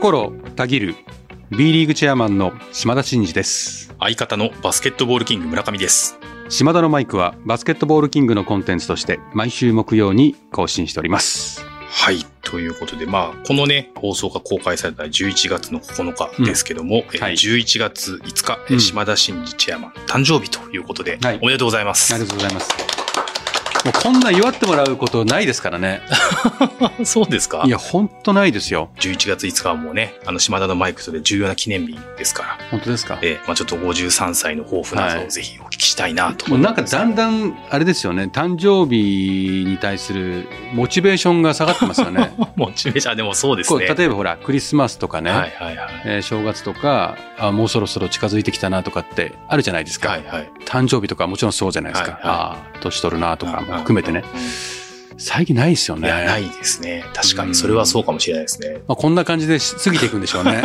心たぎる B リーグチェアマンの島田真二です相方のバスケットボールキング村上です。島田のマイクはバスケットボールキングのコンテンツとして毎週木曜に更新しておりますはい。ということで、まあ、このね、放送が公開された11月の9日ですけども、えーはい11月5日、えーうん島田真二チェアマン誕生日ということで、はいおめでとうございます。ありがとうございますもうこんな祝ってもらうことないですからね。そうですか？いやほんとないですよ。11月5日はもうね、あの、島田のマイクとで重要な記念日ですから、本当ですか？えーまあちょっと53歳の抱負などはい。をぜひお聞きしたいなともうなんか思います。だんだんあれですよね誕生日に対するモチベーションが下がってますよね モチベーション、あでもそうですね。例えばほらクリスマスとかね、はいはいはい。えー正月とかあもうそろそろ近づいてきたなとかってあるじゃないですか、はいはい。誕生日とかもちろんそうじゃないですか、はいああ年取るなとかも含めてねうん。最近ないですよねないですね。確かに、それはそうかもしれないですね。まあ、こんな感じでし過ぎていくんでしょうね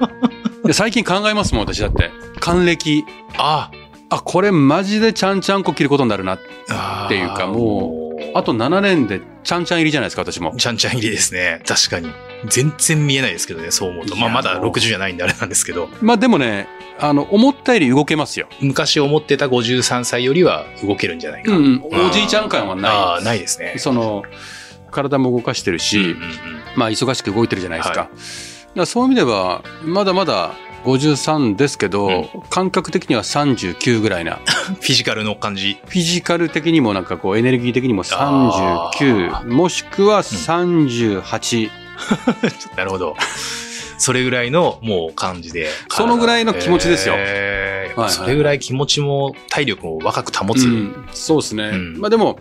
で最近考えますもん私だって還暦ああこれマジでちゃんちゃんこ切ることになるなあっていうかもあと7年でちゃんちゃん入りじゃないですか私もちゃんちゃん入りですね。確かに。全然見えないですけどね、そう思うと。まあ、まだもう60じゃないんであれなんですけど、まあでもねあの思ったより動けますよ、昔思ってた53歳よりは動けるんじゃないか。うん、おじいちゃん感はあなあ、ないですねい。その体も動かしてるし、うんうんうんまあ忙しく動いてるじゃないですか。はいだそういう意味では、まだまだ53ですけど、うん感覚的には39ぐらいな。フィジカルの感じ。フィジカル的にもなんかこうエネルギー的にもあ39、もしくは38、なるほど。それぐらいのもう感じで。そのぐらいの気持ちですよへーはいはいそれぐらい気持ちも体力も若く保つ。うんそうですね。うんまあでも、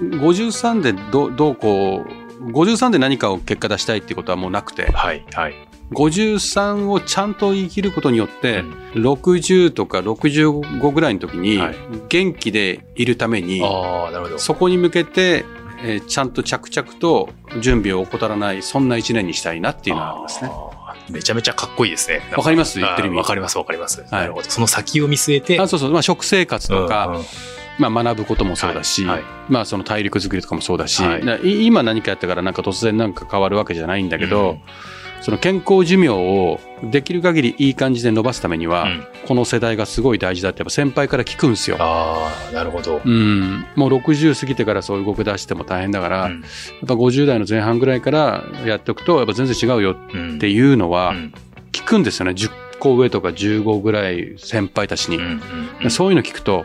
53でどどうこう、53で何かを結果出したいっていうことはもうなくて、はい、はい。53をちゃんと生きることによって、うん60とか65ぐらいの時にはい元気でいるために、ああ、なるほど。そこに向けて、えーちゃんと着々と準備を怠らないそんな一年にしたいなっていうのがありますね。めちゃめちゃかっこいいですね。わかります？言ってる意味わかります、わかります。なるほど。その先を見据えて。あそうそう、まあ、食生活とか、うんうんまあ、学ぶこともそうだし、はいはいまあ、その体力作りとかもそうだし、はい今何かやったからなんか突然なんか変わるわけじゃないんだけど、うんその健康寿命をできる限りいい感じで伸ばすためには、うん。この世代がすごい大事だってやっぱ先輩から聞くんですよ。ああ、なるほど。うん、もう60過ぎてからそう動き出しても大変だから、やっぱ50代の前半ぐらいからやっておくとやっぱ全然違うようんっていうのはうん。聞くんですよね。10個上とか15ぐらい先輩たちに、うんうんうん。そういうの聞くと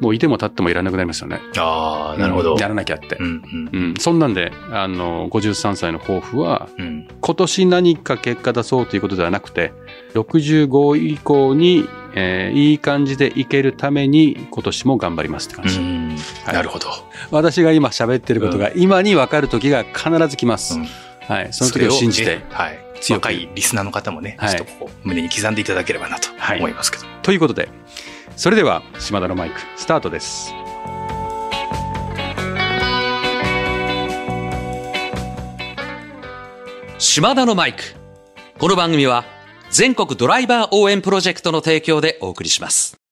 もういても立ってもいらなくなりますよね。ああ、なるほど。うん。やらなきゃって、うんうん。うん。そんなんであの53歳の抱負はうん。今年何か結果出そうということではなくて65以降に、えーいい感じでいけるために今年も頑張りますって感じ、うん。はい。なるほど。私が今喋ってることが今に分かる時が必ず来ます、うん。はい、その時を信じてはい。強く。若いリスナーの方もね、はい。ちょっとこう胸に刻んでいただければなとはい。思いますけど。ということでそれでは島田のマイクスタートです島田のマイク。この番組は全国ドライバー応援プロジェクトの提供でお送りします。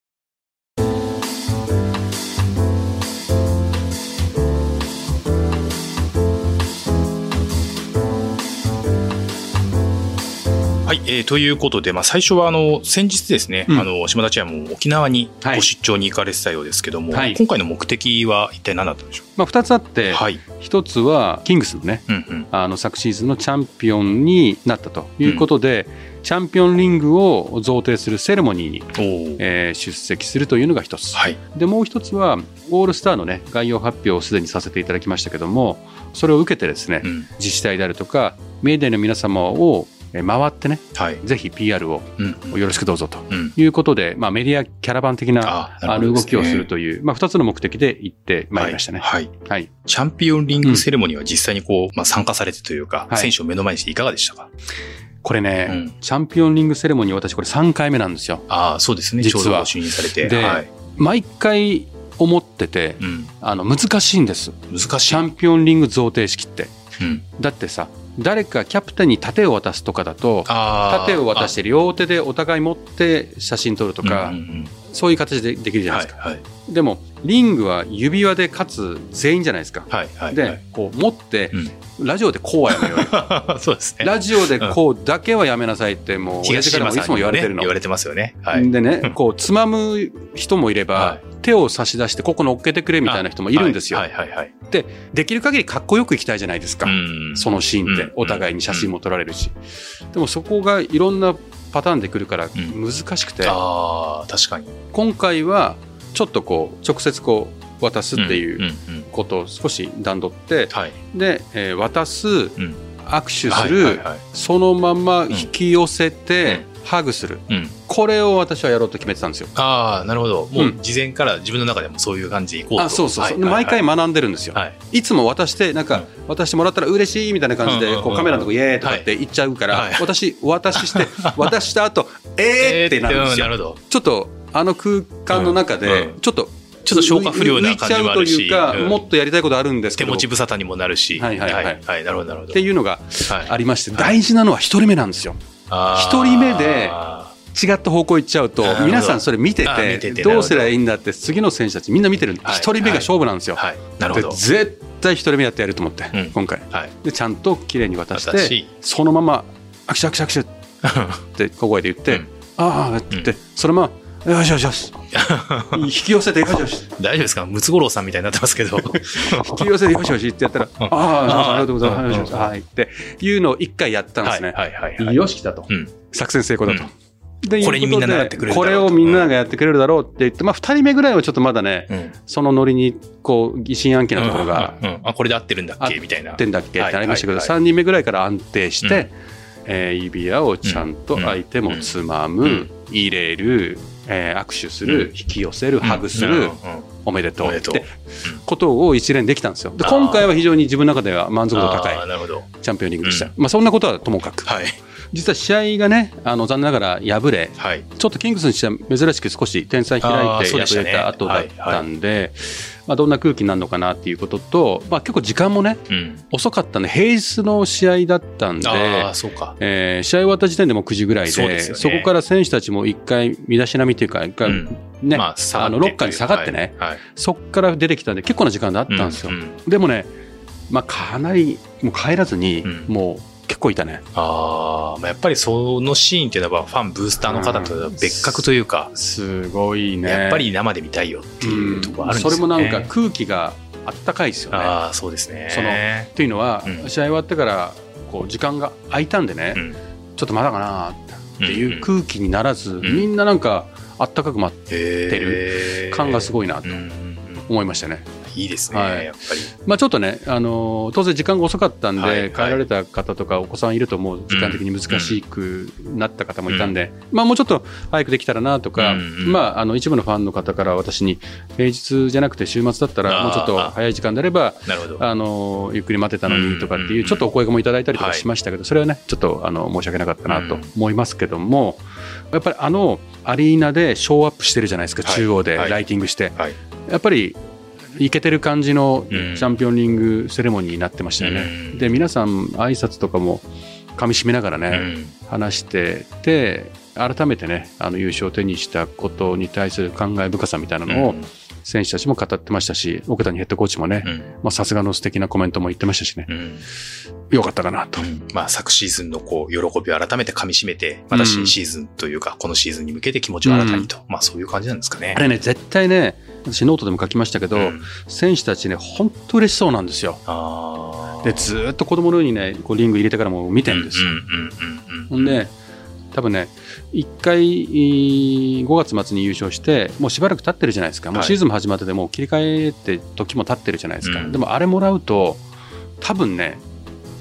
えーということで、まあ、最初はあの先日ですね、うん。あの島田ちゃんも沖縄にはい。ご出張に行かれてたようですけども、はい。今回の目的は一体何だったんでしょまあ、2つあって、うはい、1つはキングスのねうんうん、あの昨シーズンのチャンピオンになったということで、チャンピオンリングを贈呈するセレモニーに、おー。えー出席するというのが1つ、はい、でもう1つはオールスターのね概要発表をすでにさせていただきましたけどもそれを受けてですね、うん、自治体であるとかメディアの皆様をえー回ってねはい、ぜひ PR をうんうんよろしくどうぞとうん、いうことで、まあ、メディアキャラバン的なああの動きをするという、まあ、2つの目的で行ってまいりましたね。はい。はいはいチャンピオンリングセレモニーは実際にこう、まあ、参加されてというか、はい選手を目の前にしていかがでしたか？これね、うんチャンピオンリングセレモニー私これ3回目なんですよ。ああ、そうですね。実は就任されて。ではい。毎回思っててうん。あの難しいんです難しい。チャンピオンリング贈呈式って。うん。だってさ誰かキャプテンに盾を渡すとかだと盾を渡して両手でお互い持って写真撮るとか、うんうんうん。そういう形でできるじゃないですか、はいでもリングは指輪でかつ全員じゃないですか、はいはいで、はい。こう持って、ラジオでこうはやめようよ。は いそうですね。ラジオでこうだけはやめなさいってもう親父からもいつも言われてるの、言われてますよね。はい。でねこうつまむ人もいれば、は手を差し出してここ乗っけてくれみたいな人もいるんですよ、はいはいはい。できる限りかっこよくいきたいじゃないですか、うん。そのシーンって。うん。お互いに写真も撮られるし、でもそこがいろんなパターンで来るからん。難しくて、ああ確かに。今回はちょっとこう直接こう渡すっていうんんうん。ことを少し段取って、はい。で、えー渡す、ん。握手する、そのまま引き寄せて、ハグする。うん。これを私はやろうと決めてたんですよ。ああなるほど。もううん。事前から自分の中でもそういう感じでいこうと。あそうそうそう、はい。はい。はい毎回学んでるんですよ。はい。いつも渡して、なんかうん、渡してもらったら嬉しいみたいな感じで、うんうんうんうん。こうカメラのとこイエーイとかって言っちゃうから、はい。私、お渡しして、渡した後、えーってなるんですよ。なるほど。ちょっと、あの空間の中でうん。うん、ちょっと、ちょっと消化不良な感じもあるしうというか、うん。もっとやりたいことあるんですけ手ど、持ち無沙汰にもなるし。はいはい。はい。はい。なるほどなるほど。っていうのがはい。ありまして、大事なのは一人目なんですよ。あー。一人目で違った方向行っちゃうと皆さんそれ見てて、ど。うすればいいんだって、次の選手たちみんな見てるんで、はい。一人目が勝負なんですよ。はい。なるほど。で絶対一人目やってやると思って、うん。今回。はい。で、ちゃんと綺麗に渡し、てそのまま、握手握手握手って小声で言って、うん。ああって言って、そのまま、よしよしよし、引き寄せてよしよし、大丈夫ですか？ムツゴロウさんみたいになってますけど。引き寄せてよしよしってやったら、ああ、ありがとうございます、よしよし、はい。っていうのを一回やったんですね。はいはいはいはい。よし、来たと。うん。作戦成功だと。うん。でこれにみんないうことで習ってくれるこれをみんながやってくれるだろうって言って、まあ、2人目ぐらいはちょっとまだね、うん。そのノリにこう疑心暗鬼なところがあこれで合ってるんだっけ？みたいな。合ってんだっけってなりましたけど、はいはい3人目ぐらいから安定して、えー指輪をちゃんと相手もつまむ、うん。入れる、えー握手する、うん。引き寄せる、ハグする、おめでとう。ってことを一連できたんですよ。で今回は非常に自分の中では満足度高いチャンピオンリングでした。うん。まあそんなことはともかく、はい。実は試合がね、あの残念ながら敗れ、はい。ちょっとキングスにしては珍しく少し点差開いて敗れた後だったんで、まあ、どんな空気になるのかなっていうことと、まあ、結構時間もね、うん。遅かったんで、平日の試合だったんで、ああそうか。えー試合終わった時点でもう9時ぐらいで、そね。こから選手たちも一回、身だしなみというか、一回、うん。ね、まああのロッカーに下がってね、はい。はい。そこから出てきたんで、結構な時間だったんですよ。うんうん。でもね、まあ、かなり、もう帰らずに、うん。もう結構いたね。ああ、まあ、やっぱりそのシーンっていうのはファン、ブースターの方とは別格というか、すごいね。やっぱり生で見たいよっていうところあるんですよね。それもなんか空気があったかいですよね。ああ、そうですね。そのっていうのは、うん試合終わってからこう時間が空いたんでね、うんちょっとまだかなっていう空気にならず、んみんななんかあったかく待っててる感がすごいなとうんうんうん思いましたね。いいですね、はい。やっぱり。まあ、ちょっとね、あのー当然時間が遅かったんで、はいはい。帰られた方とかお子さんいるともう時間的に難しくなった方もいたんで、まあ、もうちょっと早くできたらなとか、うんうんまあ、あの一部のファンの方から私に平日じゃなくて週末だったらもうちょっと早い時間であれば。あのゆっくり待ってたのにとかってうんうんうんいうちょっとお声もいただいたりとかしましたけど、それはねちょっとあの申し訳なかったなと思いますけども、やっぱりあのアリーナでショーアップしてるじゃないですか、はい。中央ではい。ライティングして、はい。やっぱりいけてる感じのチうん。ャンピオンリングセレモニーになってましたよね。うん。で皆さん挨拶とかも噛み締めながらね、うん。話してて改めてねあの優勝を手にしたことに対する感慨深さみたいなのを選手たちも語ってましたし桶谷ヘッドコーチもね、さすがの素敵なコメントも言ってましたしね。うん。よかったかなと。まあ、昨シーズンのこう喜びを改めて噛み締めて、また新シーズンというか、このシーズンに向けて気持ちを新たにと、まあそういう感じなんですかね。あれね絶対ね私ノートでも書きましたけど、うん。選手たちね本当嬉しそうなんですよ。でずーっと子供のようにねこうリング入れてからも見てるんです。よ。ほんで多分ね1回5月末に優勝してもうしばらく経ってるじゃないですか。もうはいシーズンも始まっててもう切り替えて時も経ってるじゃないですか、うん。でもあれもらうと多分ね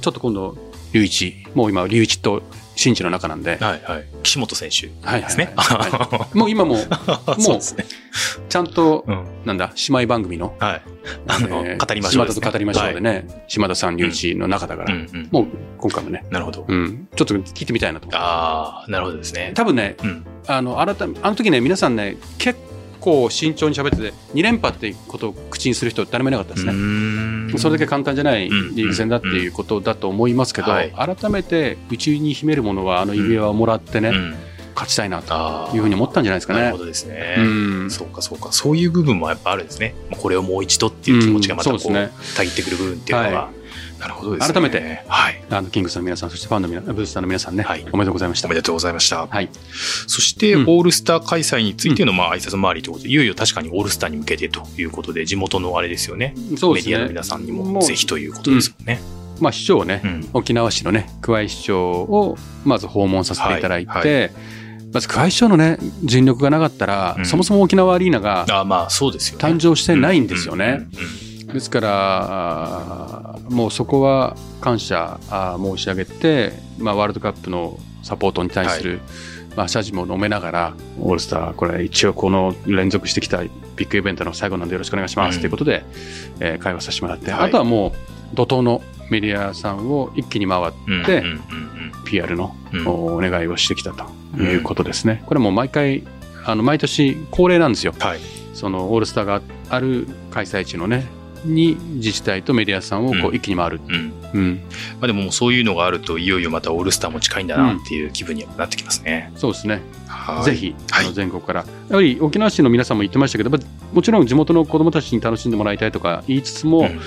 ちょっと今度龍一。もう今龍一と新地の中なんで、はいはい。岸本選手ですね。はもう今も うそうですね。ちゃんとうんなんだ姉妹番組のはい。あの、えー語りましょう。島田と語りましょうでね、島田さん龍一の中だから、もう今回もね、なるほど。うん、ちょっと聞いてみたいなと思ってああ、なるほどですね。多分ねうん。あの改めあの時ね皆さんね結構慎重に喋ってて、2連覇っていうことを口にする人誰もいなかったですね。ねそれだけ簡単じゃないリうんーグ戦だっていうことだと思いますけど、はい改めて内に秘めるものはあの指輪をもらってね、うん勝ちたいなというふうに思ったんじゃないですかねなるほ。どですね。うんそうかそうか。そういう部分もやっぱあるんですね。これをもう一度っていう気持ちがまたこう、うんそうでたぎってくる部分っていうのは。はなるほどですね。改めて。はい。あのキングスの皆さん、そしてファンの皆ブースターの皆さんね、はいおめでとうございました。おめでとうございました。はい、そして、うんオールスター開催についての、まあ、挨拶回りということで、いよいよ確かにオールスターに向けてということで、地元のあれですよね。そうですねメディアの皆さんにもぜひということですもんね。まあ、市長をね、うん。沖縄市のね、桑井市長をまず訪問させていただいて、はいはまず桑井市長のね、尽力がなかったら、うんそもそも沖縄アリーナがあまあ、そうですよね。誕生してないんですよね。ですから、もうそこは感謝申し上げて、まあ、ワールドカップのサポートに対する、まあ、謝辞も飲めながら、オールスター、これ一応この連続してきたビッグイベントの最後なんでよろしくお願いします、うんということで、えー会話させてもらって、はいあとはもう怒涛のメディアさんを一気に回って、PR のうんお願いをしてきたということですね。これもう毎回、あの毎年恒例なんですよ。はい。そのオールスターがある開催地のね、に自治体とメディアさんをこう一気に回る。うん。うん、まあでももうそういうのがあると、いよいよまたオールスターも近いんだなっていう気分にはなってきますね。そうですね。はいぜひ、はいあの全国から。やはり沖縄市の皆さんも言ってましたけど、まあもちろん地元の子どもたちに楽しんでもらいたいとか言いつつも、うん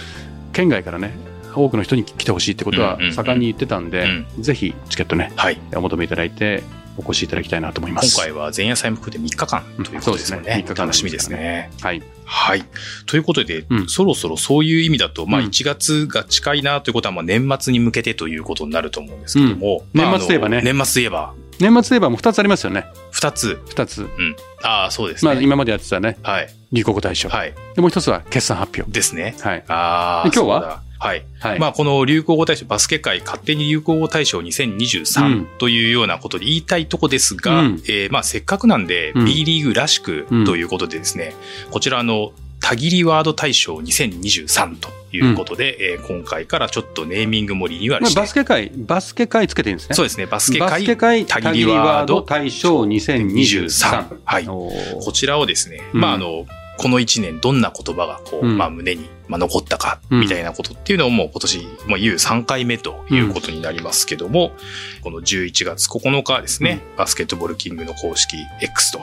県外からね、多くの人に来てほしいってことは盛んに言ってたんで、ぜひチケットね、はい。お求めいただいて、お越しいただきたいなと思いま今す。回は前夜祭も含めて3日間ということですようんねね。3日間楽しみですね。はい。はい。ということで、うんそろそろそういう意味だと、まあうん1月が近いなということは、まあ年末に向けてということになると思うんですけども、うんまあ年末といえばね年末といえば、年末といえばもう2つありますよね。2つ。2つ。うん。ああ、そうですね。まあ今までやってたね、はい。流行語大賞。はい。で、もう一つは決算発表。ですね。はい。ああ。で今日は？はい。はい。まあ、この流行語大賞、バスケ界勝手に流行語大賞うん2023というようなことで言いたいとこですが、うんえーまあ、せっかくなんで、うん B リーグらしくうんということでですね、こちらの、たぎりワード大賞2023ということで、えー今回からちょっとネーミングもリニューアルまあして、バスケ界、バスケ界つけていいんですね。そうですね、バスケ界たたぎぎりワードド大賞2023。はい。こちらをですね、うんまあ、あの、この一年どんな言葉がこう、うんまあ胸に、まあ、残ったか、うん。みたいなことっていうのをもう今年、まあ、言う3回目ということになりますけども、この11月9日はですね、バスケットボールキングの公式 X と、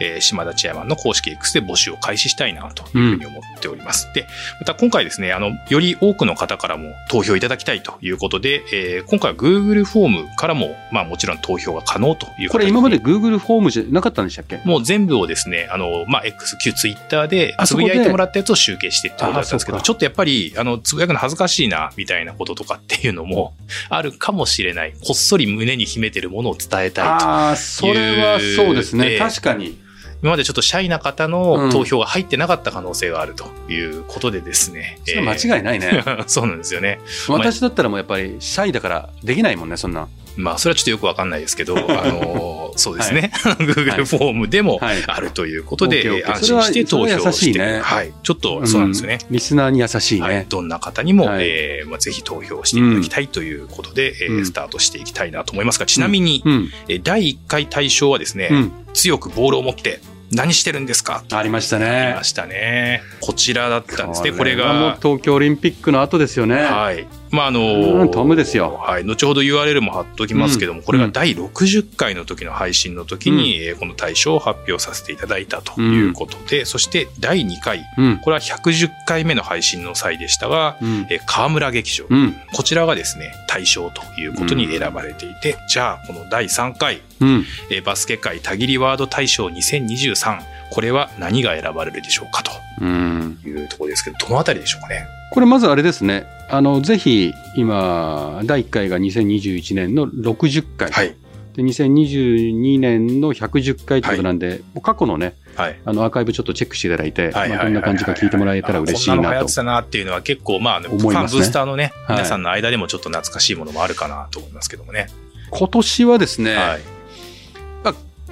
えー島田チェアマンの公式 X で募集を開始したいなというふうに思っております。で、また今回ですね、あの、より多くの方からも投票いただきたいということで、えー今回は Google フォームからも、まあもちろん投票が可能というこれ今まで Google フォームじゃなかったんでしたっけ？もう全部をですね、あの、まあ、X、旧ツイッターでつぶやいてもらったやつを集計してってことだったんですけど、あそうかちょっとやっぱり、あの、つぶやくの恥ずかしいな、みたいなこととかっていうのも あるかもしれない。こっそり胸に秘めてるものを伝えたいと。ああ、それはそうですね。えー確かに。今までちょっとシャイな方うんの投票が入ってなかった可能性があるということでですね。それ間違いないね。い。そうなんですよね。私だったらもうやっぱりシャイだからできないもんね、そんな。まあ、それはちょっとよくわかんないですけど、あの、そうですね。Google フォームでもはいあるということで、オッケーオッケー安心して投票して、優しいねはい。ちょっと、そうなんですよね。うんリスナーに優しいはいね。どんな方にも、はいえーまあ、ぜひ投票していただきたいということで、えーうんスタートしていきたいなと思いますが、ちなみに、うん。えー第1回対象はですね、うん。強くボールを持って何してるんですか？ありましたありねま。したね。こちらだったんですね。これはもうが、東京オリンピックの後ですよね。はい。まあ、あのうんトムですよはい。後ほど URL も貼っときますけども、これが第60回の時の配信の時に、えーこの対象を発表させていただいたということで、そして第2回、うん。これは110回目の配信の際でしたが、うん。えー河村劇場。うん。こちらがですね、対象ということに選ばれていて、じゃあ、この第3回、うん。えーバスケ界たぎりワード大賞2023、これは何が選ばれるでしょうかうん。というところですけど、どのあたりでしょうかね？これまずあれですね。あの、ぜひ、今、第1回が2021年の60回。はい。で、2022年の110回ということなんで、もう過去のね、はい。あの、アーカイブちょっとチェックしていただいて、はいまあどんな感じか聞いてもらえたら嬉しいなとあこんなの流行って。たなっていうのは結構、まあ、ファン思いますねブースターのね、はい皆さんの間でもちょっと懐かしいものもあるかなと思いますけどもね。今年はですね、はい。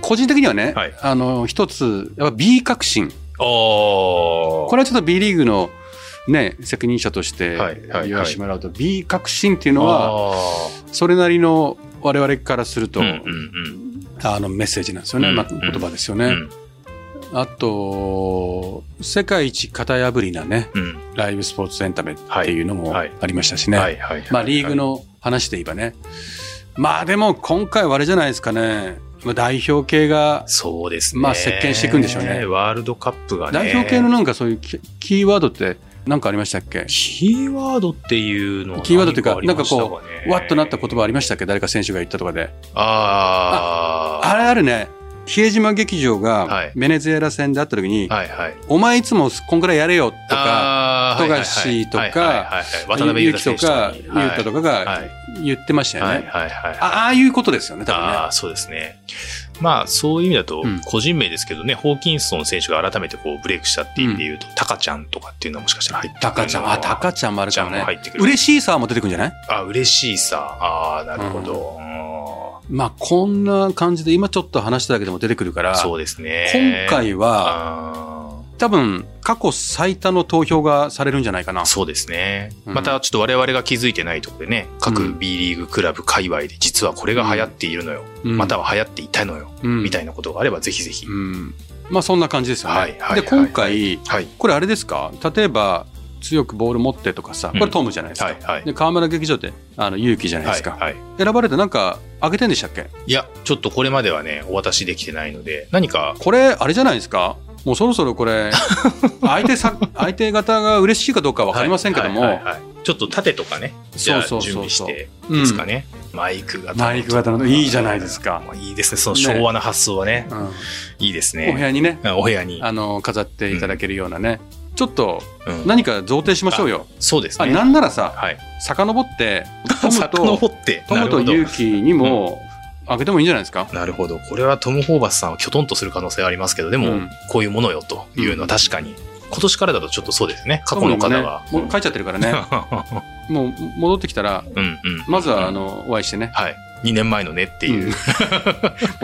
個人的にはね、はいあの、一つ、やっぱ B 革新。おこれはちょっと B リーグのね、責任者としてはいはい言わせてもらうと、B 革新っていうのは、は、それなりの我々からすると、うんうんうん。あのメッセージなんですよね、うんまあ、言葉ですよね。うんあと、世界一型破りなね、うん。ライブスポーツエンタメっていうのもはいありましたしね。はいはい。まあ、リーグの話で言えばね。まあ、でも今回はあれじゃないですかね。まあ代表系が、そうですね。まあ席巻していくんでしょうねワールドカップがね。代表系のなんかそういうキキーワードって何かありましたっけ？キーワードっていうのはキーワードっていうか、なんかこねう、わっとなった言葉ありましたっけ？誰か選手が言ったとかで。ああれあるね。比江島劇場がはいベネズエラ戦で会った時に、あ。はいはい。お前いつもこんくらいやれよとか、富樫とかはいはいはいはい渡辺裕太選手とか、にユータとかがはい言ってましたよね。はいはいはい。あああいうことですよね、多分ね。ああ、そうですね。まあ、そういう意味だとうん、個人名ですけどね、ホーキンソン選手が改めてこうブレイクしたっていう意味で言うと、タカちゃんとかっていうのはもしかしたら入ってくるタカちゃん、あ、タカちゃんもあるかもね入ってく。る嬉しいさも出てくるんじゃない？あ、嬉しいさ。ああ、なるほど。うんまあ、こんな感じで、今ちょっと話しただけでも出てくるから、そうですね。今回は、あ多分、過去最多の投票がされるんじゃないかなー。そうですね。うんまたちょっと我々が気づいてないところでね、各うん B リーグクラブ界隈で実はこれが流行っているのよ。うんまたは流行っていたのよ。うんみたいなことがあればぜひぜひ。うん。まあ、そんな感じですよね。はいはいはいで、今回、はい。これあれですか？例えば、強くボール持ってとかさ、こうんれトムじゃないですか。はいはいで、河村劇場って、あの、勇気じゃないですか。はいはい。選ばれてなんか、あげてんでしたっけ？いや、ちょっとこれまではね、お渡しできてないので、何か、これ、あれじゃないですか？もうそろそろこれ、相手さ、相手方が嬉しいかどうかわかりませんけども、はいはいはいはい。ちょっと縦とかね、準備してうんですかね。マイク型の。マイク型の。いいじゃないですか。まあいいですね。その昭和な発想はね、うん。いいですお部ね。屋にね、あお部屋に。あの、飾っていただけるようなね、ちょっとうん。何か贈呈しましょうよ。あ、そうですね。なんならさ、はい。遡って、トム 遡と。トムと勇気にも、あげてもいいんじゃないですか？なるほど。これはトム・ホーバスさんをきょとんとする可能性はありますけど、でも、うんこういうものよというのは確かに、今年からだとちょっとそうですね。過去の方が。ねもう書いちゃってるからね。もう戻ってきたら、うんうん。まずは、あうん、の、お会いしてね。はい。2年前のねっていう。うんも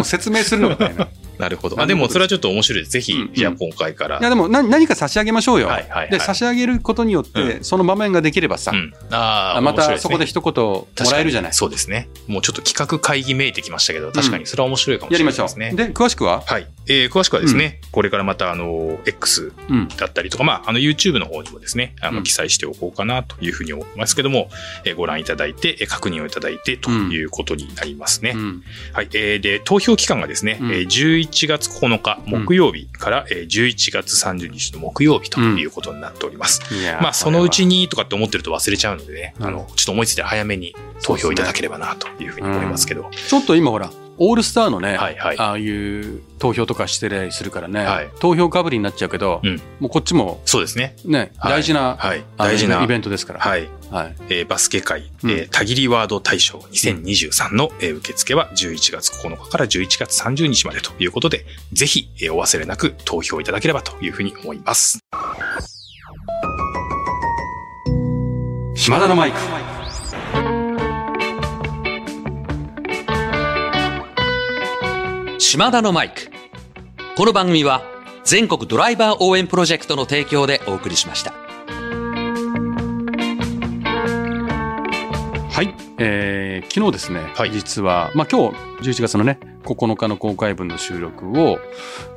う説明するのが大変。いなるほど。あ、でもそれはちょっと面白いです。ぜひうん、じゃあ今回から。や、でも何何か差し上げましょうよ。はいはいはいで、差し上げることによって、その場面ができればさう、ん。ああ、またそこで一言もらえるじゃない？そうですね。もうちょっと企画会議めいてきましたけど、確かにそれは面白いかもしれやりましょないですね。う。で、詳しくは？はい。えー詳しくはですね、これからまた、あの、X うん。だったりとか、まあ、あの、YouTube の方にもですね、あの、うん記載しておこうかなというふうに思いますけども、えーご覧いただいて、えー確認をいただいてということになりますね。うん。はい。えーで、投票期間がですね、うんえー11月9日木曜日から、えー11月30日の木曜日ということになっております。いやまあ、そのうちに。にとかって思ってると忘れちゃうのでね、うんあの、ちょっと思いついて早めに投票いただければなというふうに思いますけど。ちょっと今ほら、オールスターのね、はいはい。ああいう投票とかしてたりするからね、はい投票かぶりになっちゃうけど、うんもうこっちもそうですね。ね、はい大事な、はい。大事な。イベントですから。はい。はい。えーバスケ界、うんえー、たぎりワード大賞2023の、えー受付は11月9日から11月30日までということで、ぜひ、えーお忘れなく投票いただければというふうに思います。島田のマイク。島田のマイク。この番組は全国ドライバー応援プロジェクトの提供でお送りしました。はい。えー、昨日ですね、はい実は、まあ今日、11月のね、9日の公開分の収録を、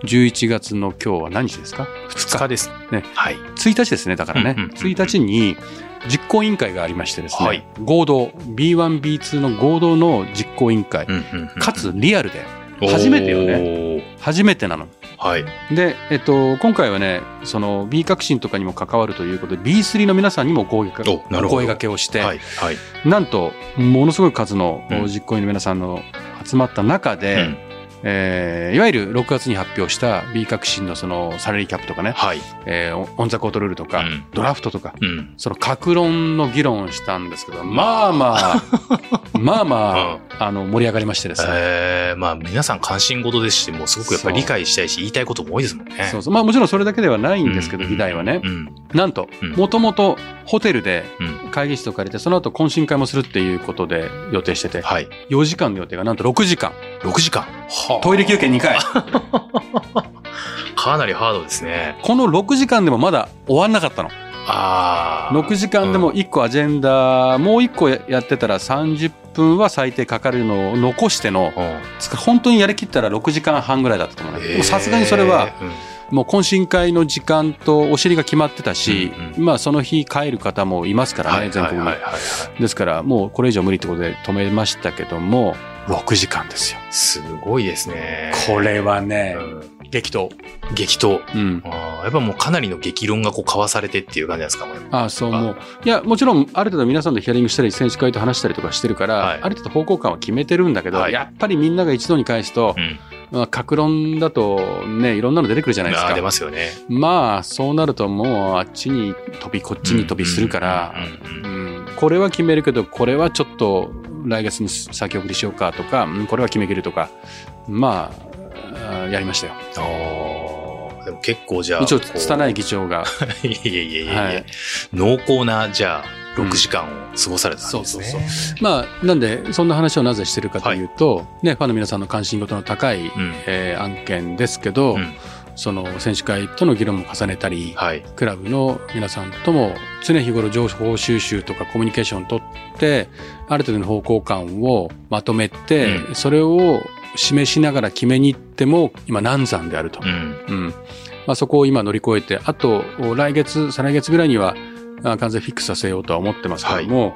11月の今日は何日ですか？2日です。ねはい。1日ですね、だからね。うんうんうんうん1日に実行委員会がありましてですね、はい合同、B1、B2 の合同の実行委員会、うんうんうんかつリアルで、初めてよねね。初めてなの。はい。で、えっと、今回はね、その B 革新とかにも関わるということで、B3 の皆さんにも声掛けおなるほど声掛けをして、はい。はい。なんと、ものすごい数のうん実行委員の皆さんの集まった中で、うんえーいわゆる6月に発表した B 革新のそのサラリーキャップとかね、はい。えーオンザコートルールとか、うんドラフトとか、うん。その格論の議論をしたんですけど、まあまあ、まあまあ、あの、盛り上がりましてですね。えー、まあ皆さん関心事ですし、もうすごくやっぱり理解したいし、言いたいことも多いですもんね。そうそう。まあもちろんそれだけではないんですけど、うん議題はねう。ん。なんとうん、もともとホテルでうん。会議室を借りて、その後懇親会もするっていうことで予定してて、はい。4時間の予定がなんと6時間。6時間。はトイレ休憩2回。かなりハードですね。この6時間でもまだ終わんなかったの。ああ。6時間でも1個アジェンダ、もう1個やってたら30分は最低かかるのを残しての、本当にやりきったら6時間半ぐらいだったと思うさすがにそれは、もう懇親会の時間とお尻が決まってたし、うんまあその日帰る方もいますからね、はい全国に。ですからもうこれ以上無理ってことで止めましたけども、6時間ですよ。すごいですね。これはねうん激闘。激闘。うん。あーやっぱもうかなりの激論がこう交わされてっていう感じですかもうああ、そう思う。いや、もちろん、ある程度皆さんとヒアリングしたり、選手会と話したりとかしてるから、はいある程度方向感は決めてるんだけど、はいやっぱりみんなが一度に返すと、うん。まあ、格論だとね、いろんなの出てくるじゃないですあー出か。ますよね。まあ、そうなるともう、あっちに飛び、こっちに飛びするからこれは決めるけど、これはちょっと来月に先送りしようかとか、うんこれは決めきるとか、まあ、やりましたよ。ああ、でも結構じゃあ。一応、拙い議長が。いやいやいやいや、はい濃厚な、じゃあ、6時間を過ごされたんですね。そうそうまあ、なんで、そんな話をなぜしてるかというと、ね、ファンの皆さんの関心事の高い、うんえー案件ですけど、うんその選手会との議論も重ねたり、はい。クラブの皆さんとも常日頃情報収集とかコミュニケーションを取って、ある程度の方向感をまとめて、うそれを示しながら決めに行っても、今難産であると。うん。うん。まあ、そこを今乗り越えて、あと、来月、再来月ぐらいには、あ完全フィックスさせようとは思ってますけども、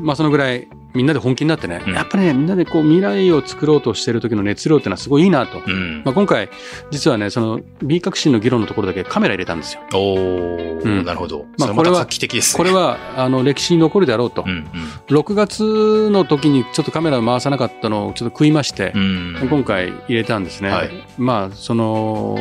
まあ、そのぐらい、みんなで本気になってね、うんやっぱりね、みんなでこう、未来を作ろうとしてる時の熱量ってのはすごいいいなと。うん。まあ、今回、実はね、その、B 革新の議論のところだけカメラ入れたんですよ。おー、うんなるほど。まあこれはね。これ、は、あの、歴史に残るであろうと。うん6月の時にちょっとカメラを回さなかったのをちょっと食いましてう、ん。うん。今回入れたんですね。はいまあ、その、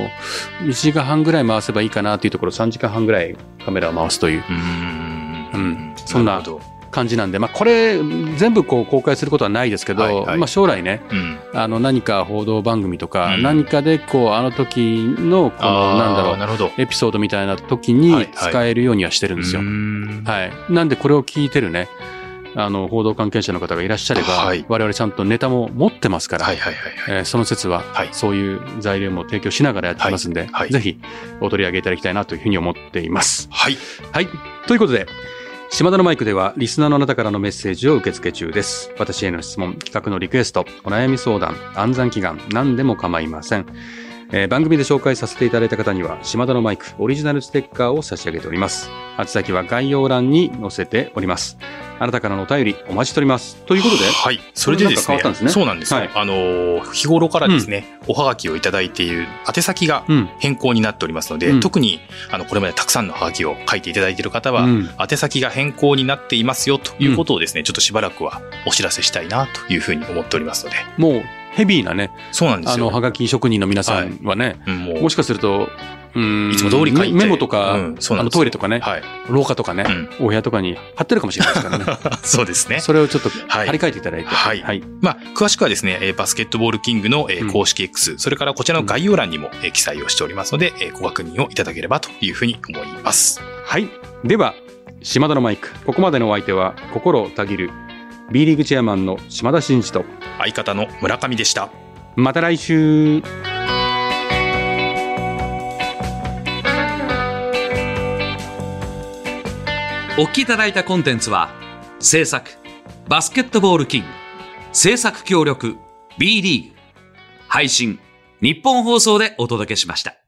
1時間半ぐらい回せばいいかなというところ、3時間半ぐらいカメラを回すといううん。うんそんなるほど感じなんで、まあ、これ、全部こう公開することはないですけど、はいはいまあ、将来ね、うん。あの、何か報道番組とか、うん何かで、こう、あの時の、この、なんだろう、なるほど。エピソードみたいな時はいにはい使えるようにはしてるんですよ。うーんはい。なんで、これを聞いてるね、あの、報道関係者の方がいらっしゃれば、はい我々ちゃんとネタも持ってますから、はいはいはいはい。えーその説は、はいそういう材料も提供しながらやってますんで、はいはいぜひお取り上げいただきたいなというふうに思っています。はい。はい。ということで、島田のマイクではリスナーのあなたからのメッセージを受け付け中です。私への質問、企画のリクエスト、お悩み相談、暗算祈願、何でも構いません。えー番組で紹介させていただいた方には、島田のマイクオリジナルステッカーを差し上げております。宛先は概要欄に載せております。あなたからのお便りお待ちしております。ということで、はい。それでですね。変わったんですねそうなんですよ。はいあのー、日頃からですね、おはがきをいただいている宛先がうん。変更になっておりますので、うん特に、あの、これまでたくさんのハガキを書いていただいている方は、うん宛先が変更になっていますよということをですね、ちょっとしばらくはお知らせしたいなというふうに思っておりますので。もう、ヘビーなね、そうなんですよ。あの、はがき職人の皆さんはね、うんもうもしかすると、うんいつも通り書いてメメモとか、うんあのトイレとかね、はい。廊下とかね、お部屋とかに貼ってるかもしれないですからね。そうですね。それをちょっとはい貼り替えていただいて。はいはい。まあ、詳しくはですね、えーバスケットボールキングの公式 X、それからこちらの概要欄にもえー記載をしておりますので、えーご確認をいただければというふうに思います。はい。では、島田のマイク。ここまでのお相手は、心たぎる、B リーグチェアマンの島田真二と、相方の村上でした。また来週お聞きいただいたコンテンツは、制作、バスケットボールキング、制作協力、B リーグ、配信、日本放送でお届けしました。